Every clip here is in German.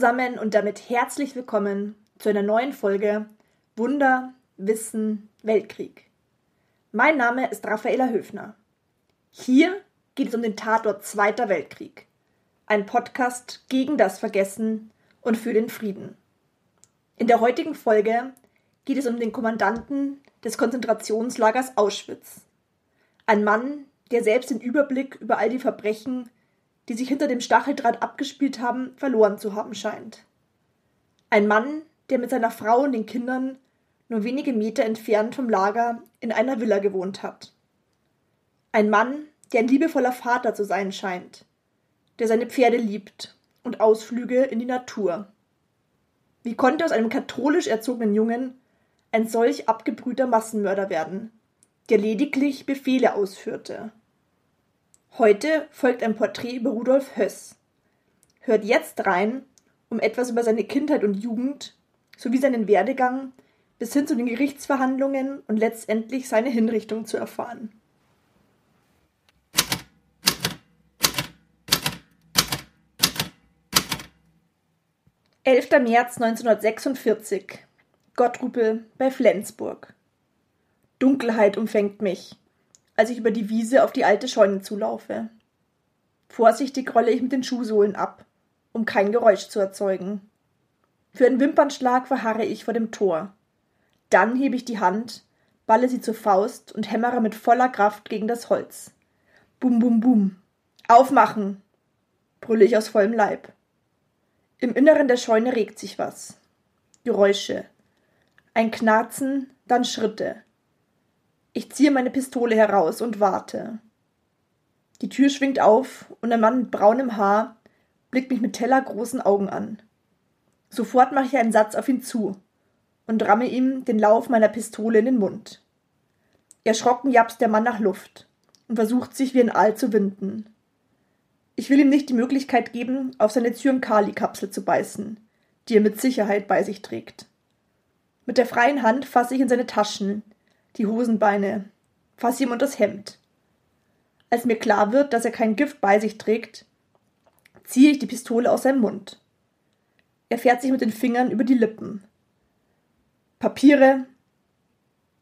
Zusammen und damit herzlich willkommen zu einer neuen Folge Wunder, Wissen, Weltkrieg. Mein Name ist Raffaela Höfner. Hier geht es um den Tatort Zweiter Weltkrieg. Ein Podcast gegen das Vergessen und für den Frieden. In der heutigen Folge geht es um den Kommandanten des Konzentrationslagers Auschwitz. Ein Mann, der selbst den Überblick über all die Verbrechen, die sich hinter dem Stacheldraht abgespielt haben, verloren zu haben scheint. Ein Mann, der mit seiner Frau und den Kindern nur wenige Meter entfernt vom Lager in einer Villa gewohnt hat. Ein Mann, der ein liebevoller Vater zu sein scheint, der seine Pferde liebt und Ausflüge in die Natur. Wie konnte aus einem katholisch erzogenen Jungen ein solch abgebrühter Massenmörder werden, der lediglich Befehle ausführte? Heute folgt ein Porträt über Rudolf Höss. Hört jetzt rein, um etwas über seine Kindheit und Jugend sowie seinen Werdegang bis hin zu den Gerichtsverhandlungen und letztendlich seine Hinrichtung zu erfahren. 11. März 1946 Gottrupel bei Flensburg. Dunkelheit umfängt mich, als ich über die Wiese auf die alte Scheune zulaufe. Vorsichtig rolle ich mit den Schuhsohlen ab, um kein Geräusch zu erzeugen. Für einen Wimpernschlag verharre ich vor dem Tor. Dann hebe ich die Hand, balle sie zur Faust und hämmere mit voller Kraft gegen das Holz. Bum, bum, bum. Aufmachen! brülle ich aus vollem Leib. Im Inneren der Scheune regt sich was. Geräusche. Ein Knarzen, dann Schritte. Ich ziehe meine Pistole heraus und warte. Die Tür schwingt auf und ein Mann mit braunem Haar blickt mich mit tellergroßen Augen an. Sofort mache ich einen Satz auf ihn zu und ramme ihm den Lauf meiner Pistole in den Mund. Erschrocken japst der Mann nach Luft und versucht sich wie ein Aal zu winden. Ich will ihm nicht die Möglichkeit geben, auf seine Zyankali-Kapsel zu beißen, die er mit Sicherheit bei sich trägt. Mit der freien Hand fasse ich in seine Taschen, die Hosenbeine, fasse ihm unter das Hemd. Als mir klar wird, dass er kein Gift bei sich trägt, ziehe ich die Pistole aus seinem Mund. Er fährt sich mit den Fingern über die Lippen. Papiere.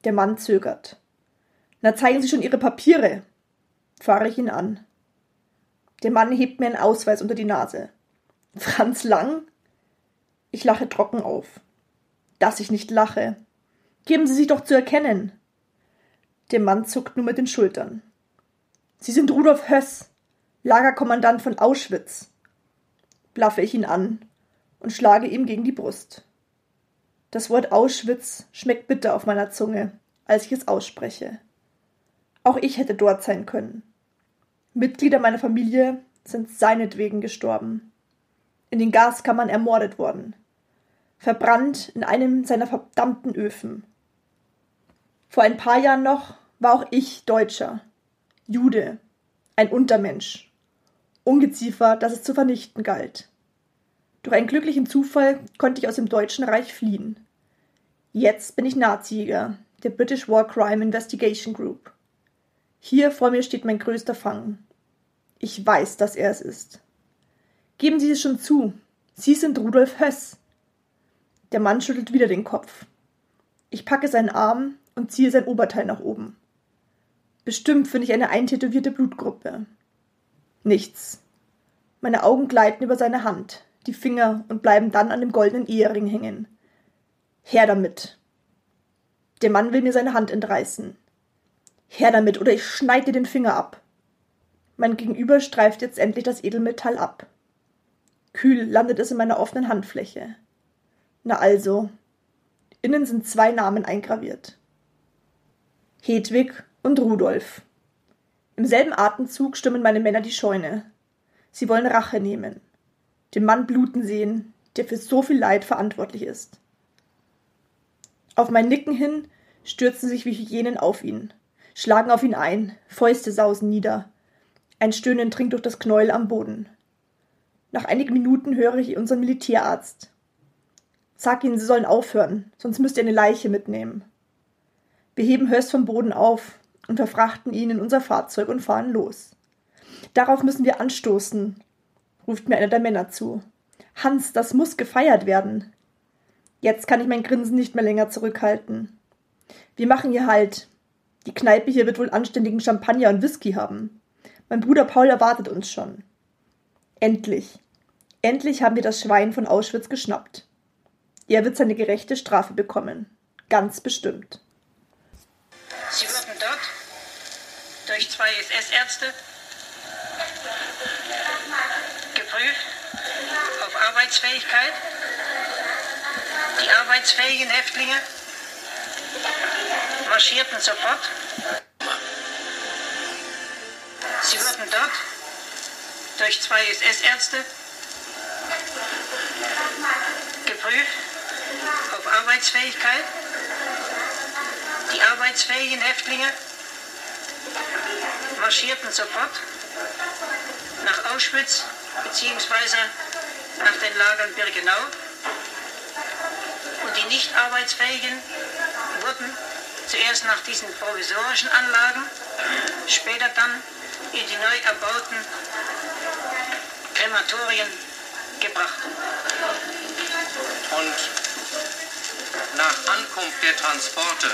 Der Mann zögert. Na, zeigen Sie schon Ihre Papiere, fahre ich ihn an. Der Mann hebt mir einen Ausweis unter die Nase. Franz Lang? Ich lache trocken auf. Dass ich nicht lache. Geben Sie sich doch zu erkennen. Der Mann zuckt nur mit den Schultern. Sie sind Rudolf Höss, Lagerkommandant von Auschwitz. Blaffe ich ihn an und schlage ihm gegen die Brust. Das Wort Auschwitz schmeckt bitter auf meiner Zunge, als ich es ausspreche. Auch ich hätte dort sein können. Mitglieder meiner Familie sind seinetwegen gestorben. In den Gaskammern ermordet worden. Verbrannt in einem seiner verdammten Öfen. Vor ein paar Jahren noch war auch ich Deutscher. Jude. Ein Untermensch. Ungeziefer, das es zu vernichten galt. Durch einen glücklichen Zufall konnte ich aus dem Deutschen Reich fliehen. Jetzt bin ich Nazijäger der British War Crime Investigation Group. Hier vor mir steht mein größter Fang. Ich weiß, dass er es ist. Geben Sie es schon zu. Sie sind Rudolf Höss. Der Mann schüttelt wieder den Kopf. Ich packe seinen Arm und ziehe sein Oberteil nach oben. Bestimmt finde ich eine eintätowierte Blutgruppe. Nichts. Meine Augen gleiten über seine Hand, die Finger und bleiben dann an dem goldenen Ehering hängen. Her damit. Der Mann will mir seine Hand entreißen. Her damit, oder ich schneide dir den Finger ab. Mein Gegenüber streift jetzt endlich das Edelmetall ab. Kühl landet es in meiner offenen Handfläche. Na also. Innen sind zwei Namen eingraviert. Hedwig und Rudolf. Im selben Atemzug stimmen meine Männer die Scheune. Sie wollen Rache nehmen. Den Mann bluten sehen, der für so viel Leid verantwortlich ist. Auf mein Nicken hin stürzen sich wie Hyänen auf ihn, schlagen auf ihn ein, Fäuste sausen nieder. Ein Stöhnen dringt durch das Knäuel am Boden. Nach einigen Minuten höre ich unseren Militärarzt. Sag ihnen, sie sollen aufhören, sonst müsst ihr eine Leiche mitnehmen. Wir heben Höst vom Boden auf und verfrachten ihn in unser Fahrzeug und fahren los. Darauf müssen wir anstoßen, ruft mir einer der Männer zu. Hans, das muss gefeiert werden. Jetzt kann ich mein Grinsen nicht mehr länger zurückhalten. Wir machen hier Halt. Die Kneipe hier wird wohl anständigen Champagner und Whisky haben. Mein Bruder Paul erwartet uns schon. Endlich. Endlich haben wir das Schwein von Auschwitz geschnappt. Er wird seine gerechte Strafe bekommen. Ganz bestimmt. Durch zwei SS-Ärzte geprüft auf Arbeitsfähigkeit. Die arbeitsfähigen Häftlinge marschierten sofort. Sie wurden dort durch zwei SS-Ärzte geprüft auf Arbeitsfähigkeit. Die arbeitsfähigen Häftlinge marschierten sofort nach Auschwitz bzw. nach den Lagern Birkenau und die nicht arbeitsfähigen wurden zuerst nach diesen provisorischen Anlagen, später dann in die neu erbauten Krematorien gebracht. Und nach Ankunft der Transporte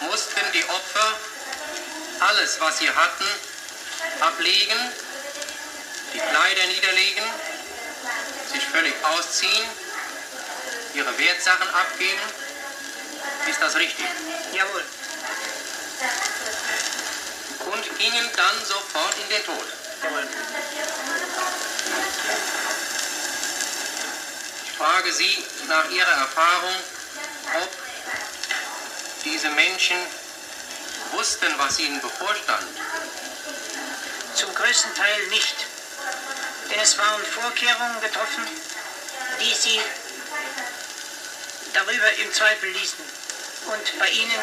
mussten die Opfer alles, was sie hatten, ablegen, die Kleider niederlegen, sich völlig ausziehen, ihre Wertsachen abgeben. Ist das richtig? Jawohl. Und gingen dann sofort in den Tod. Jawohl. Ich frage Sie nach Ihrer Erfahrung, ob diese Menschen wussten, was ihnen bevorstand. Zum größten Teil nicht. Denn es waren Vorkehrungen getroffen, die sie darüber im Zweifel ließen und bei ihnen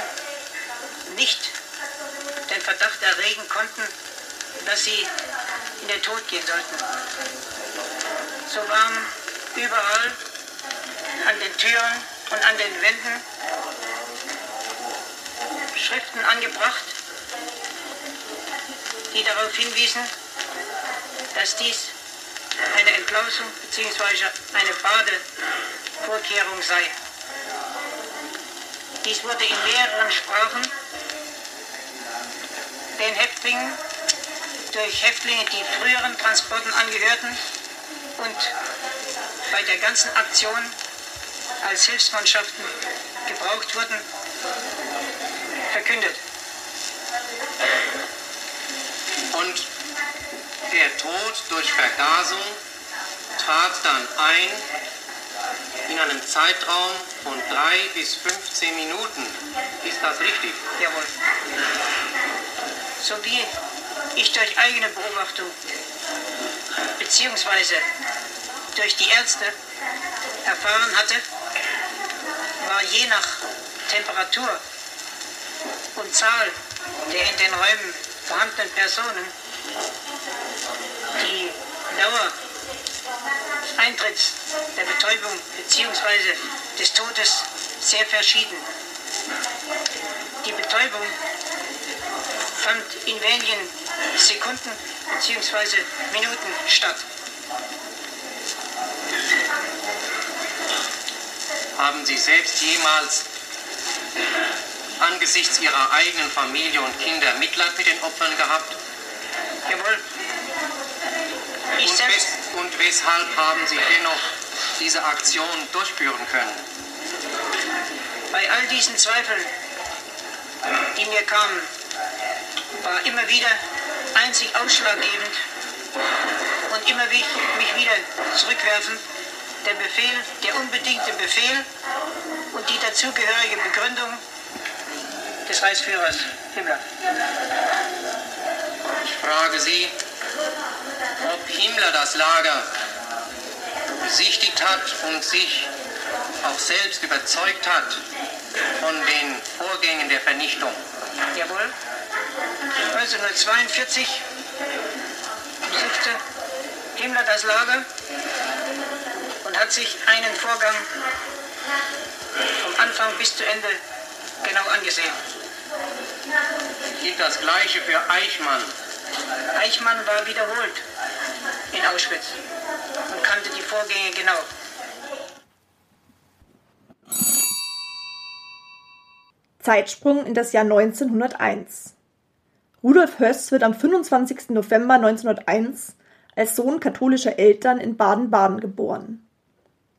nicht den Verdacht erregen konnten, dass sie in den Tod gehen sollten. So waren überall an den Türen und an den Wänden Schriften angebracht, die darauf hinwiesen, dass dies eine Entlausung bzw. eine Badevorkehrung sei. Dies wurde in mehreren Sprachen den Häftlingen durch Häftlinge, die früheren Transporten angehörten und bei der ganzen Aktion als Hilfsmannschaften gebraucht wurden, verkündet. Und der Tod durch Vergasung trat dann ein in einem Zeitraum von drei bis 15 Minuten. Ist das richtig? Jawohl. So wie ich durch eigene Beobachtung beziehungsweise durch die Ärzte erfahren hatte, war je nach Temperatur und Zahl der in den Räumen vorhandenen Personen die Dauer des Eintritts der Betäubung bzw. des Todes sehr verschieden. Die Betäubung fand in wenigen Sekunden bzw. Minuten statt. Haben Sie selbst jemals angesichts Ihrer eigenen Familie und Kinder Mitleid mit den Opfern gehabt? Jawohl. Und, wes und weshalb haben Sie dennoch diese Aktion durchführen können? bei all diesen Zweifeln, die mir kamen, war immer wieder einzig ausschlaggebend und immer mich wieder zurückwerfen der Befehl, der unbedingte Befehl und die dazugehörige Begründung des Reichsführers Himmler. Ich frage Sie, ob Himmler das Lager besichtigt hat und sich auch selbst überzeugt hat von den Vorgängen der Vernichtung. Jawohl. 1942 besuchte Himmler das Lager und hat sich einen Vorgang vom Anfang bis zu Ende genau angesehen. Gilt das Gleiche für Eichmann. Eichmann war wiederholt in Auschwitz und kannte die Vorgänge genau. Zeitsprung in das Jahr 1901. Rudolf Höss wird am 25. November 1901 als Sohn katholischer Eltern in Baden-Baden geboren.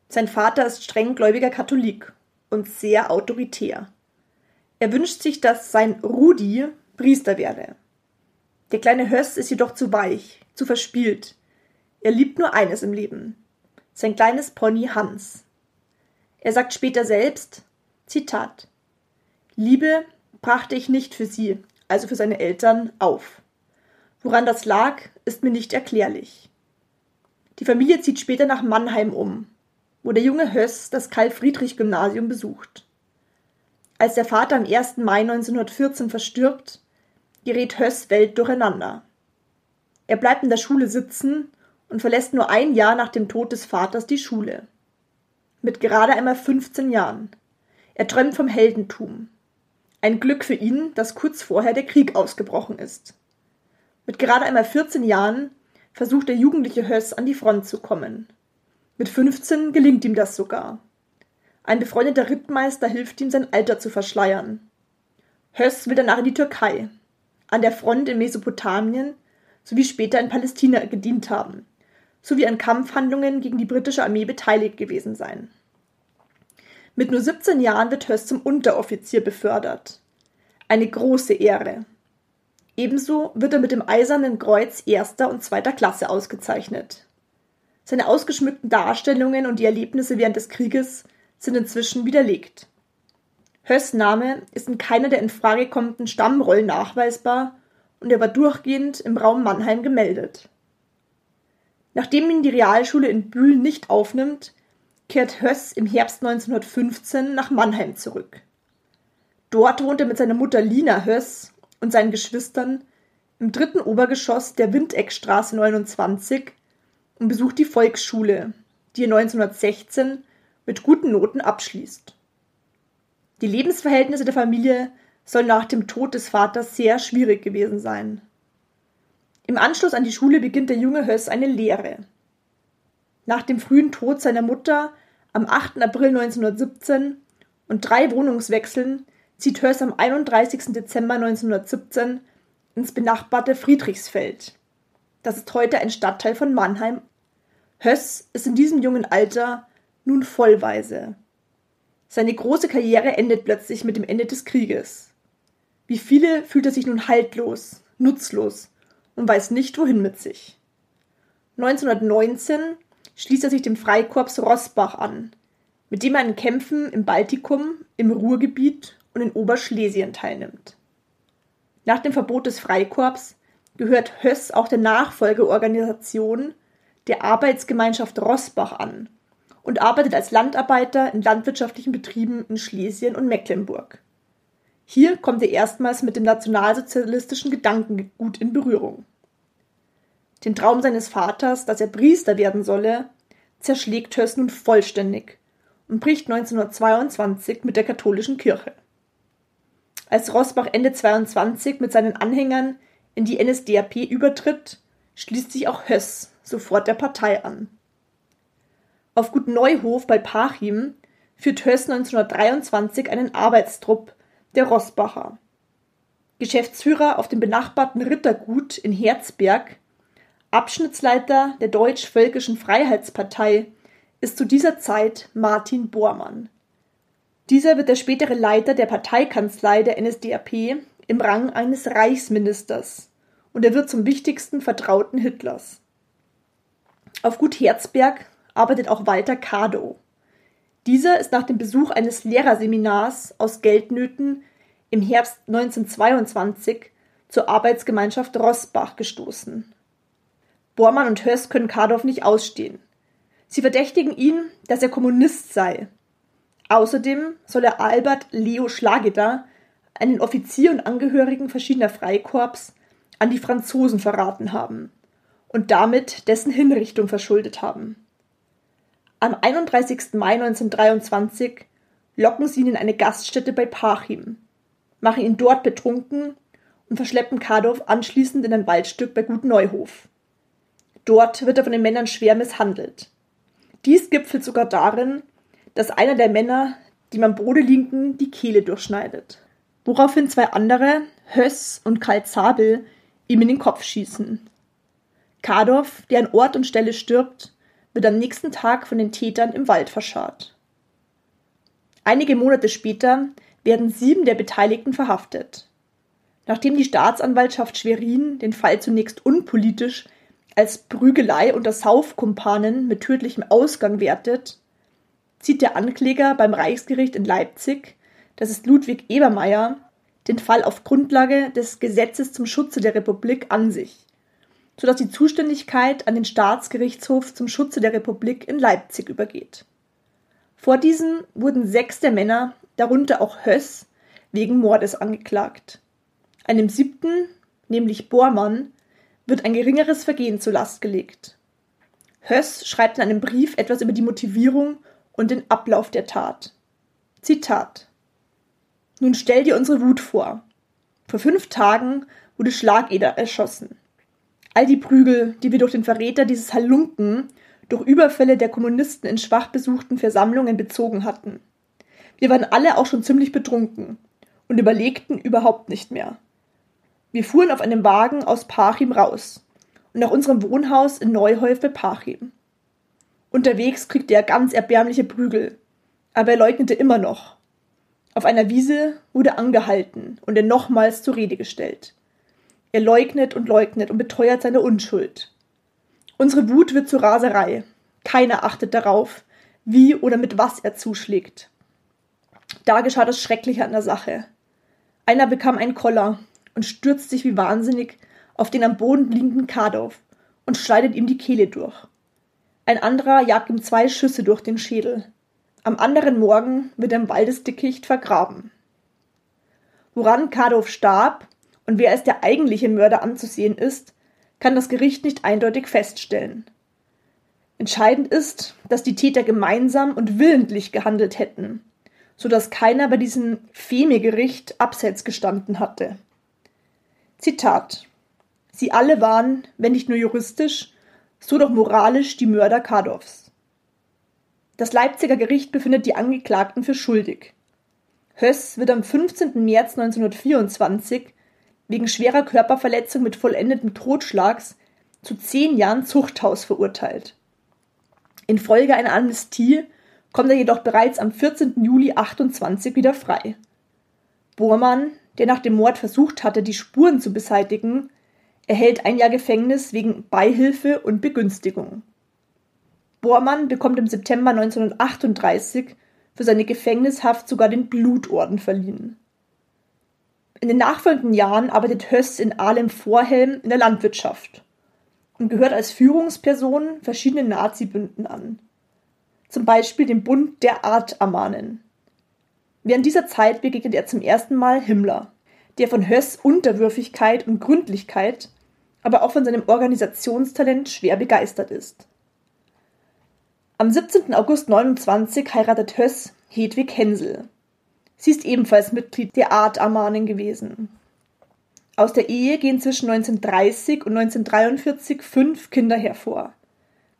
Sein Vater ist strenggläubiger Katholik und sehr autoritär. Er wünscht sich, dass sein Rudi Priester werde. Der kleine Höss ist jedoch zu weich, zu verspielt. Er liebt nur eines im Leben: sein kleines Pony Hans. Er sagt später selbst, Zitat, Liebe brachte ich nicht für sie, also für seine Eltern, auf. Woran das lag, ist mir nicht erklärlich. Die Familie zieht später nach Mannheim um, wo der junge Höss das Karl-Friedrich-Gymnasium besucht. Als der Vater am 1. Mai 1914 verstirbt, gerät Höss Welt durcheinander. Er bleibt in der Schule sitzen und verlässt nur ein Jahr nach dem Tod des Vaters die Schule. Mit gerade einmal 15 Jahren. Er träumt vom Heldentum. Ein Glück für ihn, dass kurz vorher der Krieg ausgebrochen ist. Mit gerade einmal 14 Jahren versucht der jugendliche Höss an die Front zu kommen. Mit 15 gelingt ihm das sogar. Ein befreundeter Rittmeister hilft ihm, sein Alter zu verschleiern. Höss will danach in die Türkei, an der Front in Mesopotamien sowie später in Palästina gedient haben, sowie an Kampfhandlungen gegen die britische Armee beteiligt gewesen sein. Mit nur 17 Jahren wird Höss zum Unteroffizier befördert. Eine große Ehre. Ebenso wird er mit dem Eisernen Kreuz erster und zweiter Klasse ausgezeichnet. Seine ausgeschmückten Darstellungen und die Erlebnisse während des Krieges sind inzwischen widerlegt. Höss Name ist in keiner der in Frage kommenden Stammrollen nachweisbar und er war durchgehend im Raum Mannheim gemeldet. Nachdem ihn die Realschule in Bühl nicht aufnimmt, kehrt Höss im Herbst 1915 nach Mannheim zurück. Dort wohnt er mit seiner Mutter Lina Höss und seinen Geschwistern im dritten Obergeschoss der Windeckstraße 29 und besucht die Volksschule, die er 1916 mit guten Noten abschließt. Die Lebensverhältnisse der Familie sollen nach dem Tod des Vaters sehr schwierig gewesen sein. Im Anschluss an die Schule beginnt der junge Höss eine Lehre. Nach dem frühen Tod seiner Mutter am 8. April 1917 und drei Wohnungswechseln zieht Höss am 31. Dezember 1917 ins benachbarte Friedrichsfeld. Das ist heute ein Stadtteil von Mannheim. Höss ist in diesem jungen Alter nun vollweise. Seine große Karriere endet plötzlich mit dem Ende des Krieges. Wie viele fühlt er sich nun haltlos, nutzlos und weiß nicht wohin mit sich. 1919 schließt er sich dem Freikorps Rossbach an, mit dem er an Kämpfen im Baltikum, im Ruhrgebiet und in Oberschlesien teilnimmt. Nach dem Verbot des Freikorps gehört Höss auch der Nachfolgeorganisation der Arbeitsgemeinschaft Rossbach an und arbeitet als Landarbeiter in landwirtschaftlichen Betrieben in Schlesien und Mecklenburg. Hier kommt er erstmals mit dem nationalsozialistischen Gedankengut in Berührung. Den Traum seines Vaters, dass er Priester werden solle, zerschlägt Höss nun vollständig und bricht 1922 mit der katholischen Kirche. Als Rosbach Ende 22 mit seinen Anhängern in die NSDAP übertritt, schließt sich auch Höss sofort der Partei an. Auf Gut Neuhof bei Pachim führt Höss 1923 einen Arbeitstrupp der Rossbacher. Geschäftsführer auf dem benachbarten Rittergut in Herzberg, Abschnittsleiter der Deutsch-Völkischen Freiheitspartei ist zu dieser Zeit Martin Bormann. Dieser wird der spätere Leiter der Parteikanzlei der NSDAP im Rang eines Reichsministers und er wird zum wichtigsten Vertrauten Hitlers. Auf Gut Herzberg arbeitet auch Walter Kadow. Dieser ist nach dem Besuch eines Lehrerseminars aus Geldnöten im Herbst 1922 zur Arbeitsgemeinschaft Rossbach gestoßen. Bormann und Höss können Kardorf nicht ausstehen. Sie verdächtigen ihn, dass er Kommunist sei. Außerdem soll er Albert Leo Schlageder, einen Offizier und Angehörigen verschiedener Freikorps, an die Franzosen verraten haben und damit dessen Hinrichtung verschuldet haben. Am 31. Mai 1923 locken sie ihn in eine Gaststätte bei Parchim, machen ihn dort betrunken und verschleppen Kardorf anschließend in ein Waldstück bei Gut Neuhof. Dort wird er von den Männern schwer misshandelt. Dies gipfelt sogar darin, dass einer der Männer dem am Boden liegenden die Kehle durchschneidet. Woraufhin zwei andere, Höss und Karl Zabel, ihm in den Kopf schießen. Kardorf, der an Ort und Stelle stirbt, wird am nächsten Tag von den Tätern im Wald verscharrt. Einige Monate später werden sieben der Beteiligten verhaftet. Nachdem die Staatsanwaltschaft Schwerin den Fall zunächst unpolitisch als Prügelei unter Saufkumpanen mit tödlichem Ausgang wertet, zieht der Ankläger beim Reichsgericht in Leipzig, das ist Ludwig Ebermeier, den Fall auf Grundlage des Gesetzes zum Schutze der Republik an sich, sodass die Zuständigkeit an den Staatsgerichtshof zum Schutze der Republik in Leipzig übergeht. Vor diesem wurden sechs der Männer, darunter auch Höss, wegen Mordes angeklagt. Einem siebten, nämlich Bormann, wird ein geringeres Vergehen zur Last gelegt. Höss schreibt in einem Brief etwas über die Motivierung und den Ablauf der Tat. Zitat Nun stell dir unsere Wut vor. Vor fünf Tagen wurde Schlageder erschossen. All die Prügel, die wir durch den Verräter dieses Halunken, durch Überfälle der Kommunisten in schwach besuchten Versammlungen bezogen hatten. Wir waren alle auch schon ziemlich betrunken und überlegten überhaupt nicht mehr. Wir fuhren auf einem Wagen aus Parchim raus und nach unserem Wohnhaus in Neuholf bei Parchim. Unterwegs kriegte er ganz erbärmliche Prügel, aber er leugnete immer noch. Auf einer Wiese wurde angehalten und er nochmals zur Rede gestellt. Er leugnet und leugnet und beteuert seine Unschuld. Unsere Wut wird zur Raserei. Keiner achtet darauf, wie oder mit was er zuschlägt. Da geschah das Schreckliche an der Sache. Einer bekam einen Koller und stürzt sich wie wahnsinnig auf den am Boden liegenden Kardorf und schneidet ihm die Kehle durch. Ein anderer jagt ihm zwei Schüsse durch den Schädel. Am anderen Morgen wird er im Waldesdickicht vergraben. Woran Kardorf starb und wer als der eigentliche Mörder anzusehen ist, kann das Gericht nicht eindeutig feststellen. Entscheidend ist, dass die Täter gemeinsam und willentlich gehandelt hätten, so dass keiner bei diesem Feme-Gericht abseits gestanden hatte. Zitat Sie alle waren, wenn nicht nur juristisch, so doch moralisch die Mörder Kardorfs. Das Leipziger Gericht befindet die Angeklagten für schuldig. Höss wird am 15. März 1924 wegen schwerer Körperverletzung mit vollendetem Totschlags zu zehn Jahren Zuchthaus verurteilt. Infolge einer Amnestie kommt er jedoch bereits am 14. Juli 28 wieder frei. Bormann, der nach dem Mord versucht hatte, die Spuren zu beseitigen, erhält ein Jahr Gefängnis wegen Beihilfe und Begünstigung. Bormann bekommt im September 1938 für seine Gefängnishaft sogar den Blutorden verliehen. In den nachfolgenden Jahren arbeitet Höss in Ahlem-Vorhelm in der Landwirtschaft und gehört als Führungsperson verschiedenen Nazi-Bünden an. Zum Beispiel dem Bund der Art-Amanen. Während dieser Zeit begegnet er zum ersten Mal Himmler, der von Höss Unterwürfigkeit und Gründlichkeit, aber auch von seinem Organisationstalent schwer begeistert ist. Am 17. August 29 heiratet Höss Hedwig Hensel. Sie ist ebenfalls Mitglied der Art Armanen gewesen. Aus der Ehe gehen zwischen 1930 und 1943 fünf Kinder hervor.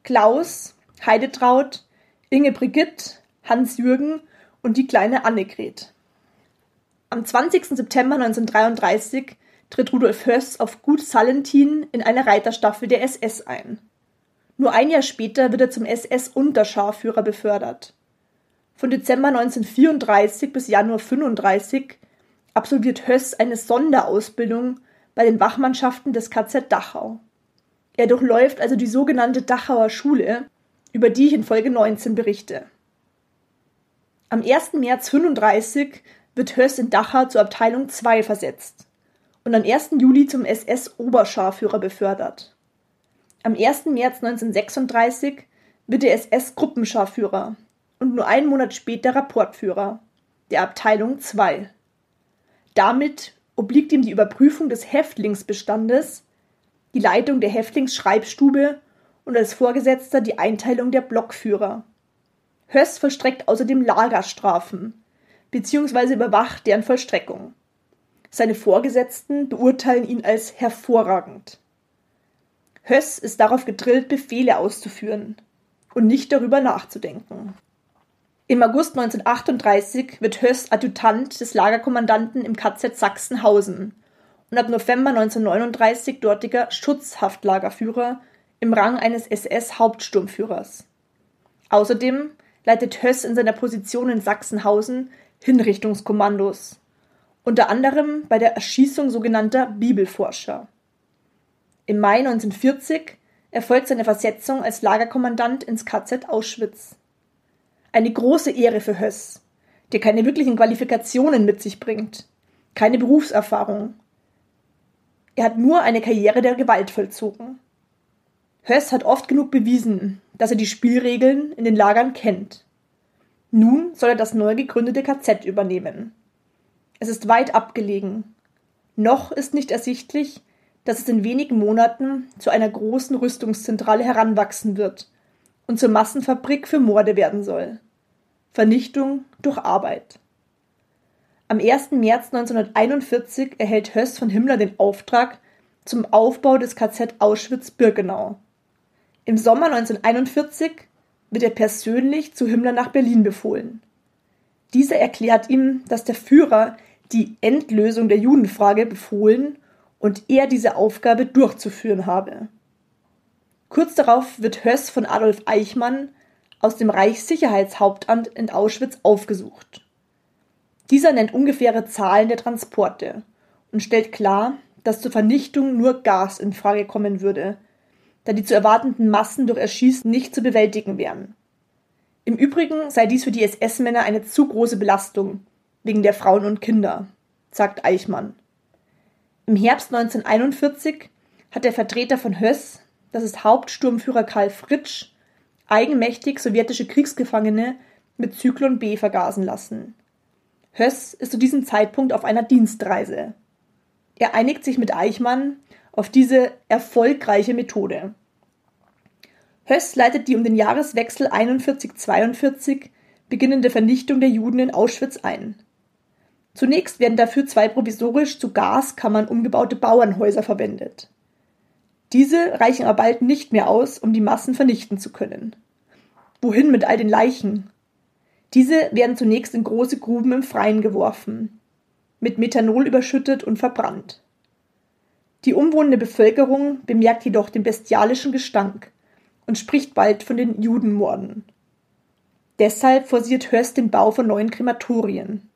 Klaus, Heidetraut, Inge Brigitte, Hans Jürgen und die kleine Annegret. Am 20. September 1933 tritt Rudolf Höss auf Gut Salentin in eine Reiterstaffel der SS ein. Nur ein Jahr später wird er zum SS-Unterscharführer befördert. Von Dezember 1934 bis Januar 1935 absolviert Höss eine Sonderausbildung bei den Wachmannschaften des KZ Dachau. Er durchläuft also die sogenannte Dachauer Schule, über die ich in Folge 19 berichte. Am 1. März 35 wird Höss in Dachau zur Abteilung 2 versetzt und am 1. Juli zum SS-Oberscharführer befördert. Am 1. März 1936 wird er SS-Gruppenscharführer und nur einen Monat später Rapportführer der Abteilung II. Damit obliegt ihm die Überprüfung des Häftlingsbestandes, die Leitung der Häftlingsschreibstube und als Vorgesetzter die Einteilung der Blockführer. Höss vollstreckt außerdem Lagerstrafen bzw. überwacht deren Vollstreckung. Seine Vorgesetzten beurteilen ihn als hervorragend. Höss ist darauf gedrillt, Befehle auszuführen und nicht darüber nachzudenken. Im August 1938 wird Höss Adjutant des Lagerkommandanten im KZ Sachsenhausen und ab November 1939 dortiger Schutzhaftlagerführer im Rang eines SS-Hauptsturmführers. Außerdem leitet Höss in seiner Position in Sachsenhausen Hinrichtungskommandos, unter anderem bei der Erschießung sogenannter Bibelforscher. Im Mai 1940 erfolgt seine Versetzung als Lagerkommandant ins KZ Auschwitz. Eine große Ehre für Höss, der keine wirklichen Qualifikationen mit sich bringt, keine Berufserfahrung. Er hat nur eine Karriere der Gewalt vollzogen. Höss hat oft genug bewiesen, dass er die Spielregeln in den Lagern kennt. Nun soll er das neu gegründete KZ übernehmen. Es ist weit abgelegen. Noch ist nicht ersichtlich, dass es in wenigen Monaten zu einer großen Rüstungszentrale heranwachsen wird und zur Massenfabrik für Morde werden soll. Vernichtung durch Arbeit. Am 1. März 1941 erhält Höss von Himmler den Auftrag zum Aufbau des KZ Auschwitz-Birkenau. Im Sommer 1941 wird er persönlich zu Himmler nach Berlin befohlen. Dieser erklärt ihm, dass der Führer die Endlösung der Judenfrage befohlen und er diese Aufgabe durchzuführen habe. Kurz darauf wird Höss von Adolf Eichmann aus dem Reichssicherheitshauptamt in Auschwitz aufgesucht. Dieser nennt ungefähre Zahlen der Transporte und stellt klar, dass zur Vernichtung nur Gas in Frage kommen würde, da die zu erwartenden Massen durch Erschießen nicht zu bewältigen wären. Im Übrigen sei dies für die SS-Männer eine zu große Belastung, wegen der Frauen und Kinder, sagt Eichmann. Im Herbst 1941 hat der Vertreter von Höss das ist Hauptsturmführer Karl Fritsch, eigenmächtig sowjetische Kriegsgefangene mit Zyklon B vergasen lassen. Höss ist zu diesem Zeitpunkt auf einer Dienstreise. Er einigt sich mit Eichmann auf diese erfolgreiche Methode. Höss leitet die um den Jahreswechsel 41-42 beginnende Vernichtung der Juden in Auschwitz ein. Zunächst werden dafür zwei provisorisch zu Gaskammern umgebaute Bauernhäuser verwendet. Diese reichen aber bald nicht mehr aus, um die Massen vernichten zu können. Wohin mit all den Leichen? Diese werden zunächst in große Gruben im Freien geworfen, mit Methanol überschüttet und verbrannt. Die umwohnende Bevölkerung bemerkt jedoch den bestialischen Gestank und spricht bald von den Judenmorden. Deshalb forciert Höss den Bau von neuen Krematorien.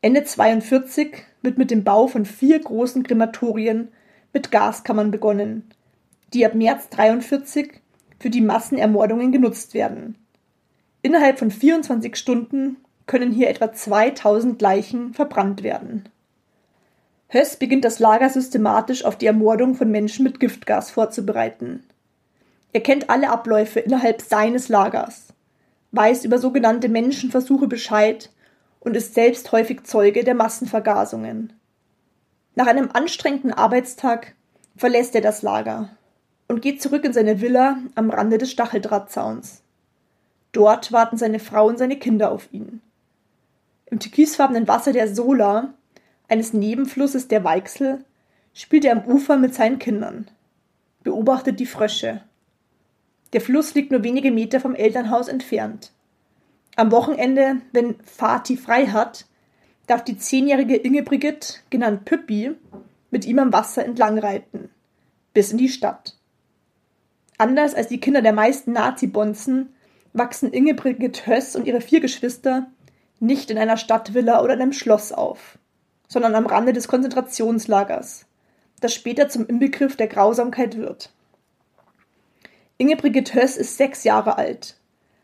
Ende 42 wird mit dem Bau von vier großen Krematorien mit Gaskammern begonnen, die ab März 43 für die Massenermordungen genutzt werden. Innerhalb von 24 Stunden können hier etwa 2000 Leichen verbrannt werden. Höss beginnt das Lager systematisch auf die Ermordung von Menschen mit Giftgas vorzubereiten. Er kennt alle Abläufe innerhalb seines Lagers, weiß über sogenannte Menschenversuche Bescheid und ist selbst häufig Zeuge der Massenvergasungen. Nach einem anstrengenden Arbeitstag verlässt er das Lager und geht zurück in seine Villa am Rande des Stacheldrahtzauns. Dort warten seine Frau und seine Kinder auf ihn. Im türkisfarbenen Wasser der Sola, eines Nebenflusses der Weichsel, spielt er am Ufer mit seinen Kindern, beobachtet die Frösche. Der Fluss liegt nur wenige Meter vom Elternhaus entfernt. Am Wochenende, wenn Fatih frei hat, darf die zehnjährige Ingebrigit, genannt Püppi, mit ihm am Wasser entlang reiten, bis in die Stadt. Anders als die Kinder der meisten Nazi-Bonzen wachsen Ingebrigit Höss und ihre vier Geschwister nicht in einer Stadtvilla oder einem Schloss auf, sondern am Rande des Konzentrationslagers, das später zum Inbegriff der Grausamkeit wird. Ingebrigit Höss ist sechs Jahre alt,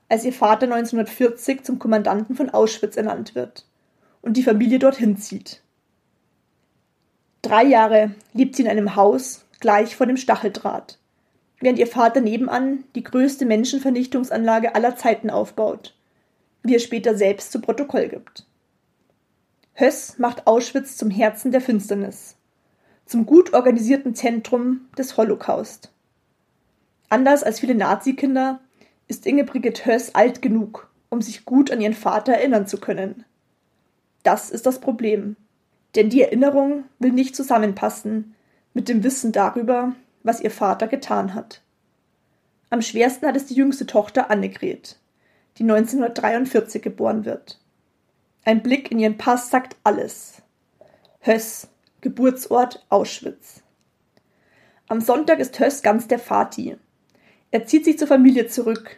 als ihr Vater 1940 zum Kommandanten von Auschwitz ernannt wird und die Familie dorthin zieht. Drei Jahre lebt sie in einem Haus gleich vor dem Stacheldraht, während ihr Vater nebenan die größte Menschenvernichtungsanlage aller Zeiten aufbaut, wie er später selbst zu Protokoll gibt. Höss macht Auschwitz zum Herzen der Finsternis, zum gut organisierten Zentrum des Holocaust. Anders als viele Nazikinder ist Inge Brigitte Höss alt genug, um sich gut an ihren Vater erinnern zu können. Das ist das Problem, denn die Erinnerung will nicht zusammenpassen mit dem Wissen darüber, was ihr Vater getan hat. Am schwersten hat es die jüngste Tochter Annegret, die 1943 geboren wird. Ein Blick in ihren Pass sagt alles. Höss, Geburtsort Auschwitz. Am Sonntag ist Höss ganz der Vati. Er zieht sich zur Familie zurück,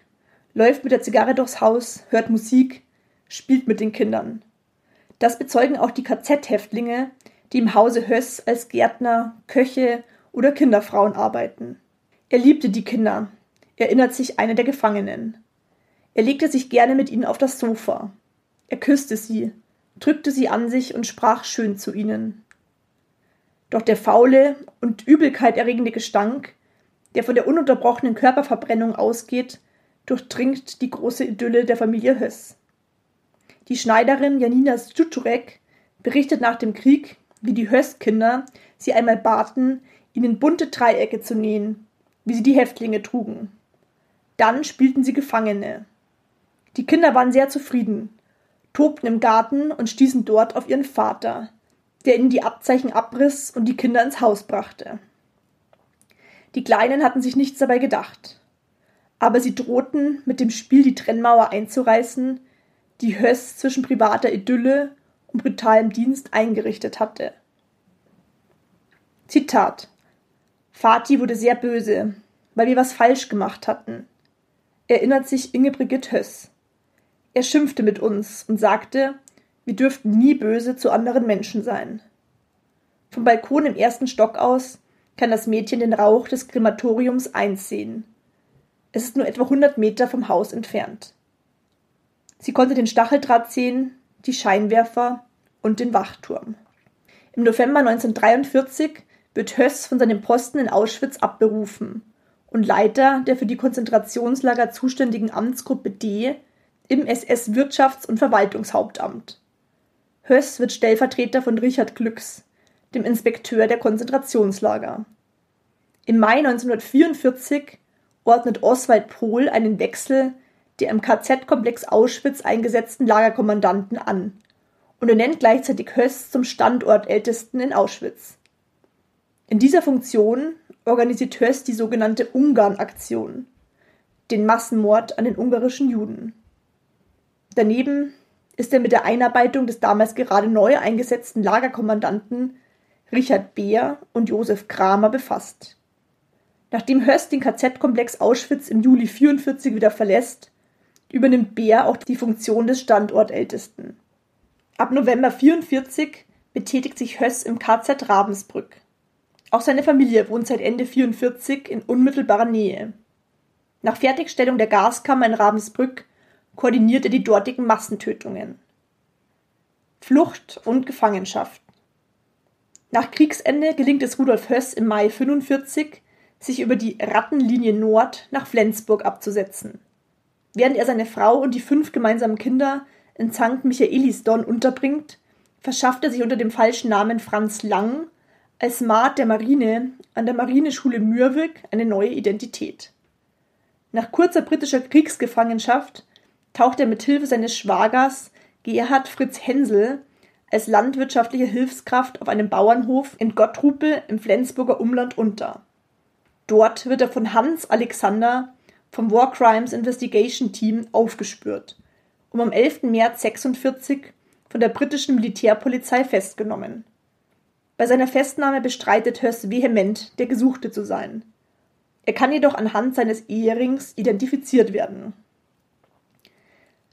läuft mit der Zigarre durchs Haus, hört Musik, spielt mit den Kindern. Das bezeugen auch die KZ-Häftlinge, die im Hause Höss als Gärtner, Köche oder Kinderfrauen arbeiten. Er liebte die Kinder, erinnert sich eine der Gefangenen. Er legte sich gerne mit ihnen auf das Sofa. Er küsste sie, drückte sie an sich und sprach schön zu ihnen. Doch der faule und Übelkeit erregende Gestank, der von der ununterbrochenen Körperverbrennung ausgeht, durchdringt die große Idylle der Familie Höss. Die Schneiderin Janina Stutschurek berichtet nach dem Krieg, wie die Höss-Kinder sie einmal baten, ihnen bunte Dreiecke zu nähen, wie sie die Häftlinge trugen. Dann spielten sie Gefangene. Die Kinder waren sehr zufrieden, tobten im Garten und stießen dort auf ihren Vater, der ihnen die Abzeichen abriss und die Kinder ins Haus brachte. Die Kleinen hatten sich nichts dabei gedacht. Aber sie drohten, mit dem Spiel die Trennmauer einzureißen, die Höss zwischen privater Idylle und brutalem Dienst eingerichtet hatte. Zitat Vati wurde sehr böse, weil wir was falsch gemacht hatten, erinnert sich Inge Brigitte Höss. Er schimpfte mit uns und sagte, wir dürften nie böse zu anderen Menschen sein. Vom Balkon im ersten Stock aus kann das Mädchen den Rauch des Krematoriums einsehen. Es ist nur etwa 100 Meter vom Haus entfernt. Sie konnte den Stacheldraht sehen, die Scheinwerfer und den Wachturm. Im November 1943 wird Höss von seinem Posten in Auschwitz abberufen und Leiter der für die Konzentrationslager zuständigen Amtsgruppe D im SS Wirtschafts- und Verwaltungshauptamt. Höss wird Stellvertreter von Richard Glücks, dem Inspekteur der Konzentrationslager. Im Mai 1944 ordnet Oswald Pohl einen Wechsel der im KZ-Komplex Auschwitz eingesetzten Lagerkommandanten an und ernennt gleichzeitig Höss zum Standortältesten in Auschwitz. In dieser Funktion organisiert Höss die sogenannte Ungarn-Aktion, den Massenmord an den ungarischen Juden. Daneben ist er mit der Einarbeitung des damals gerade neu eingesetzten Lagerkommandanten Richard Beer und Josef Kramer befasst. Nachdem Höss den KZ-Komplex Auschwitz im Juli 1944 wieder verlässt, übernimmt Beer auch die Funktion des Standortältesten. Ab November 1944 betätigt sich Höss im KZ Ravensbrück. Auch seine Familie wohnt seit Ende 44 in unmittelbarer Nähe. Nach Fertigstellung der Gaskammer in Ravensbrück koordiniert er die dortigen Massentötungen. Flucht und Gefangenschaft. Nach Kriegsende gelingt es Rudolf Höss im Mai 45, sich über die Rattenlinie Nord nach Flensburg abzusetzen. Während er seine Frau und die fünf gemeinsamen Kinder in St. Michaelisdorn unterbringt, verschafft er sich unter dem falschen Namen Franz Lang als Maat der Marine an der Marineschule Mürwik eine neue Identität. Nach kurzer britischer Kriegsgefangenschaft taucht er mit Hilfe seines Schwagers Gerhard Fritz Hensel als landwirtschaftliche Hilfskraft auf einem Bauernhof in Gottrupel im Flensburger Umland unter. Dort wird er von Hans Alexander vom War Crimes Investigation Team aufgespürt, um am 11. März 46 von der britischen Militärpolizei festgenommen. Bei seiner Festnahme bestreitet Höss vehement, der Gesuchte zu sein. Er kann jedoch anhand seines Eherings identifiziert werden.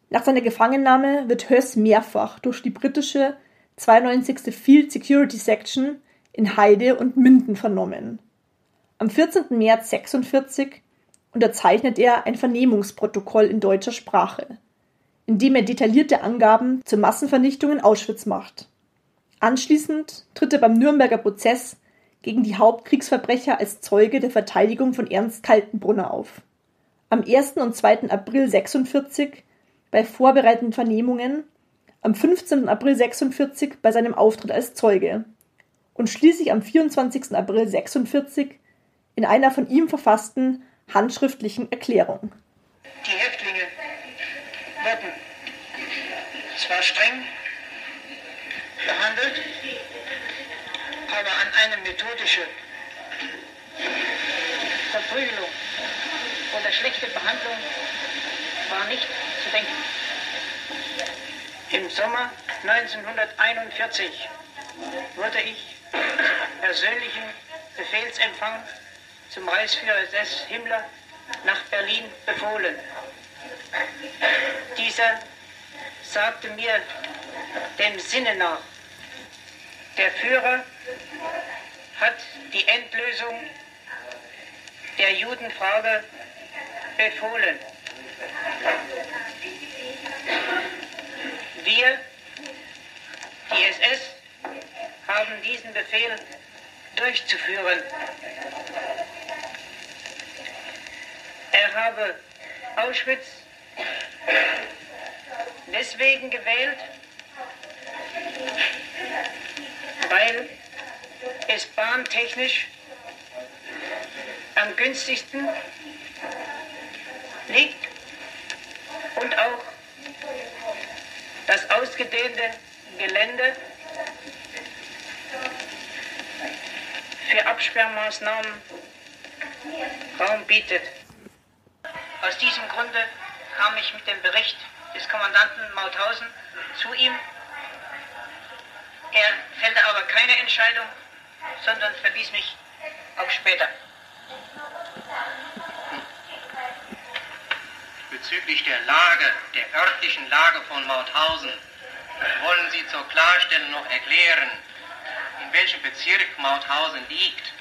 Nach seiner Gefangennahme wird Höss mehrfach durch die britische 92. Field Security Section in Heide und Minden vernommen. Am 14. März 46 unterzeichnet er ein Vernehmungsprotokoll in deutscher Sprache, in dem er detaillierte Angaben zur Massenvernichtung in Auschwitz macht. Anschließend tritt er beim Nürnberger Prozess gegen die Hauptkriegsverbrecher als Zeuge der Verteidigung von Ernst Kaltenbrunner auf. Am 1. und 2. April 46 bei vorbereitenden Vernehmungen, am 15. April 46 bei seinem Auftritt als Zeuge und schließlich am 24. April 46 in einer von ihm verfassten handschriftlichen Erklärung. Die Häftlinge wurden zwar streng behandelt, aber an eine methodische Verprügelung oder schlechte Behandlung war nicht zu denken. Im Sommer 1941 wurde ich persönlichen Befehlsempfang zum Reichsführer SS Himmler nach Berlin befohlen. Dieser sagte mir dem Sinne nach, der Führer hat die Endlösung der Judenfrage befohlen. Wir, die SS, haben diesen Befehl durchzuführen. Er habe Auschwitz deswegen gewählt, weil es bahntechnisch am günstigsten liegt und auch das ausgedehnte Gelände für Absperrmaßnahmen Raum bietet. Aus diesem Grunde kam ich mit dem Bericht des Kommandanten Mauthausen zu ihm. Er fällte aber keine Entscheidung, sondern verwies mich auf später. Bezüglich der Lage, der örtlichen Lage von Mauthausen, wollen Sie zur Klarstellung noch erklären, in welchem Bezirk Mauthausen liegt?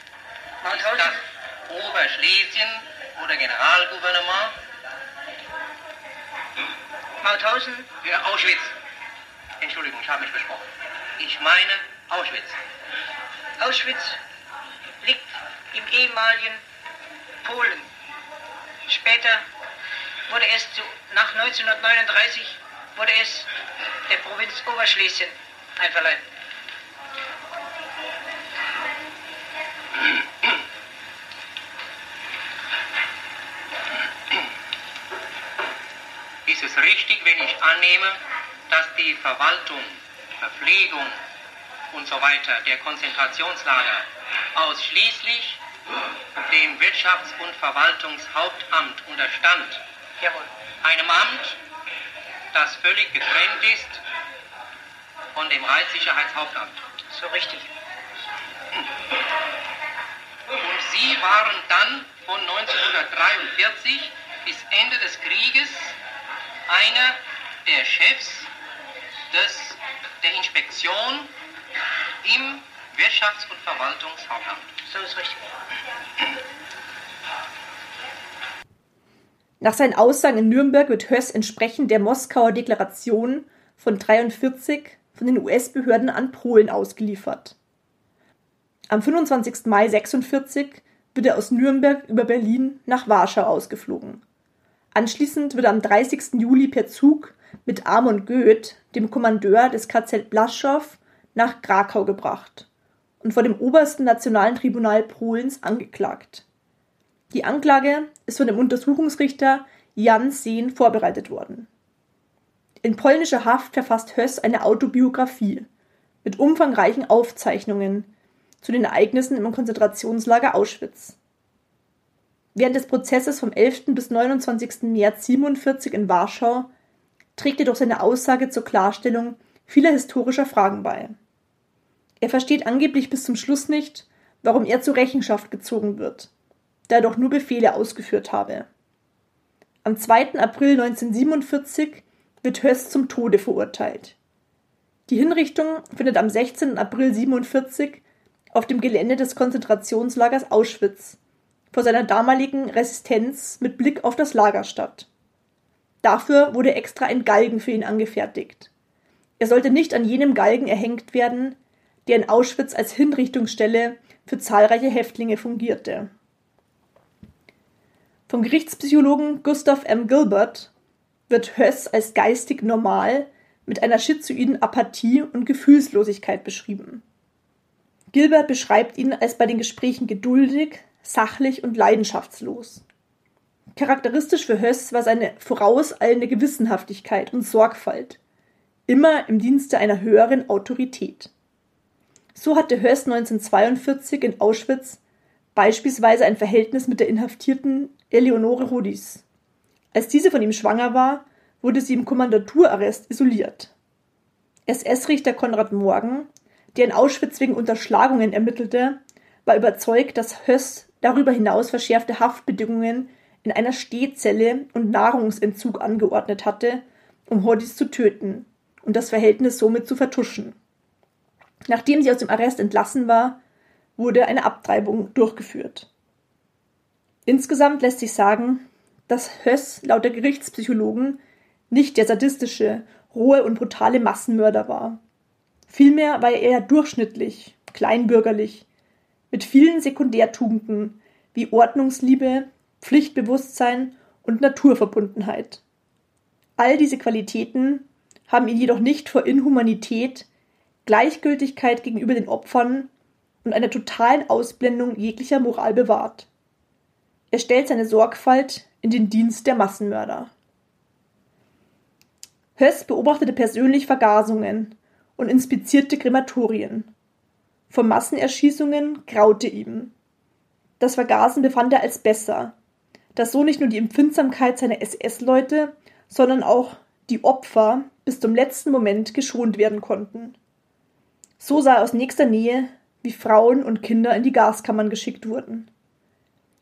Mauthausen? Ist das Oberschlesien oder Generalgouvernement? Mauthausen? Ja, Auschwitz. Entschuldigung, ich habe mich versprochen. Ich meine Auschwitz. Auschwitz liegt im ehemaligen Polen. Später wurde es zu, nach 1939 wurde es der Provinz Oberschlesien einverleibt. Es richtig, wenn ich annehme, dass die Verwaltung, Verpflegung und so weiter der Konzentrationslager ausschließlich dem Wirtschafts- und Verwaltungshauptamt unterstand? Jawohl. Einem Amt, das völlig getrennt ist von dem Reichssicherheitshauptamt. So richtig. Und Sie waren dann von 1943 bis Ende des Krieges einer der Chefs des, der Inspektion im Wirtschafts- und Verwaltungshauptamt. So ist richtig. Nach seinen Aussagen in Nürnberg wird Höss entsprechend der Moskauer Deklaration von 43 von den US-Behörden an Polen ausgeliefert. Am 25. Mai 46 wird er aus Nürnberg über Berlin nach Warschau ausgeflogen. Anschließend wird am 30. Juli per Zug mit Amon Goeth, dem Kommandeur des KZ Blaschow, nach Krakau gebracht und vor dem obersten nationalen Tribunal Polens angeklagt. Die Anklage ist von dem Untersuchungsrichter Jan Sehn vorbereitet worden. In polnischer Haft verfasst Höss eine Autobiografie mit umfangreichen Aufzeichnungen zu den Ereignissen im Konzentrationslager Auschwitz. Während des Prozesses vom 11. bis 29. März 47 in Warschau trägt er durch seine Aussage zur Klarstellung vieler historischer Fragen bei. Er versteht angeblich bis zum Schluss nicht, warum er zur Rechenschaft gezogen wird, da er doch nur Befehle ausgeführt habe. Am 2. April 1947 wird Höss zum Tode verurteilt. Die Hinrichtung findet am 16. April 1947 auf dem Gelände des Konzentrationslagers Auschwitz vor seiner damaligen Resistenz mit Blick auf das Lager statt. Dafür wurde extra ein Galgen für ihn angefertigt. Er sollte nicht an jenem Galgen erhängt werden, der in Auschwitz als Hinrichtungsstelle für zahlreiche Häftlinge fungierte. Vom Gerichtspsychologen Gustav M. Gilbert wird Höss als geistig normal mit einer schizoiden Apathie und Gefühlslosigkeit beschrieben. Gilbert beschreibt ihn als bei den Gesprächen geduldig, sachlich und leidenschaftslos. Charakteristisch für Höss war seine vorauseilende Gewissenhaftigkeit und Sorgfalt, immer im Dienste einer höheren Autorität. So hatte Höss 1942 in Auschwitz beispielsweise ein Verhältnis mit der inhaftierten Eleonore Rudis. Als diese von ihm schwanger war, wurde sie im Kommandaturarrest isoliert. SS-Richter Konrad Morgen, der in Auschwitz wegen Unterschlagungen ermittelte, war überzeugt, dass Höss darüber hinaus verschärfte Haftbedingungen in einer Stehzelle und Nahrungsentzug angeordnet hatte, um Hordis zu töten und das Verhältnis somit zu vertuschen. Nachdem sie aus dem Arrest entlassen war, wurde eine Abtreibung durchgeführt. Insgesamt lässt sich sagen, dass Höss laut der Gerichtspsychologen nicht der sadistische, rohe und brutale Massenmörder war. Vielmehr war er eher durchschnittlich, kleinbürgerlich, mit vielen Sekundärtugenden wie Ordnungsliebe, Pflichtbewusstsein und Naturverbundenheit. All diese Qualitäten haben ihn jedoch nicht vor Inhumanität, Gleichgültigkeit gegenüber den Opfern und einer totalen Ausblendung jeglicher Moral bewahrt. Er stellt seine Sorgfalt in den Dienst der Massenmörder. Höss beobachtete persönlich Vergasungen und inspizierte Krematorien. Vor Massenerschießungen graute ihm. Das Vergasen befand er als besser, dass so nicht nur die Empfindsamkeit seiner SS-Leute, sondern auch die Opfer bis zum letzten Moment geschont werden konnten. So sah er aus nächster Nähe, wie Frauen und Kinder in die Gaskammern geschickt wurden.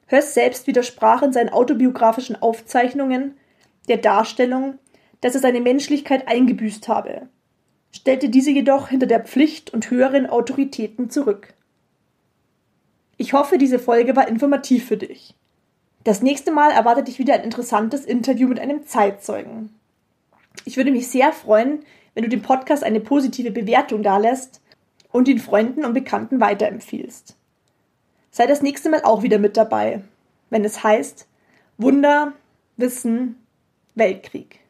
Höss selbst widersprach in seinen autobiografischen Aufzeichnungen der Darstellung, dass er seine Menschlichkeit eingebüßt habe, stellte diese jedoch hinter der Pflicht und höheren Autoritäten zurück. Ich hoffe, diese Folge war informativ für dich. Das nächste Mal erwartet dich wieder ein interessantes Interview mit einem Zeitzeugen. Ich würde mich sehr freuen, wenn du dem Podcast eine positive Bewertung dalässt und ihn Freunden und Bekannten weiterempfiehlst. Sei das nächste Mal auch wieder mit dabei, wenn es heißt Wunder, Wissen, Weltkrieg.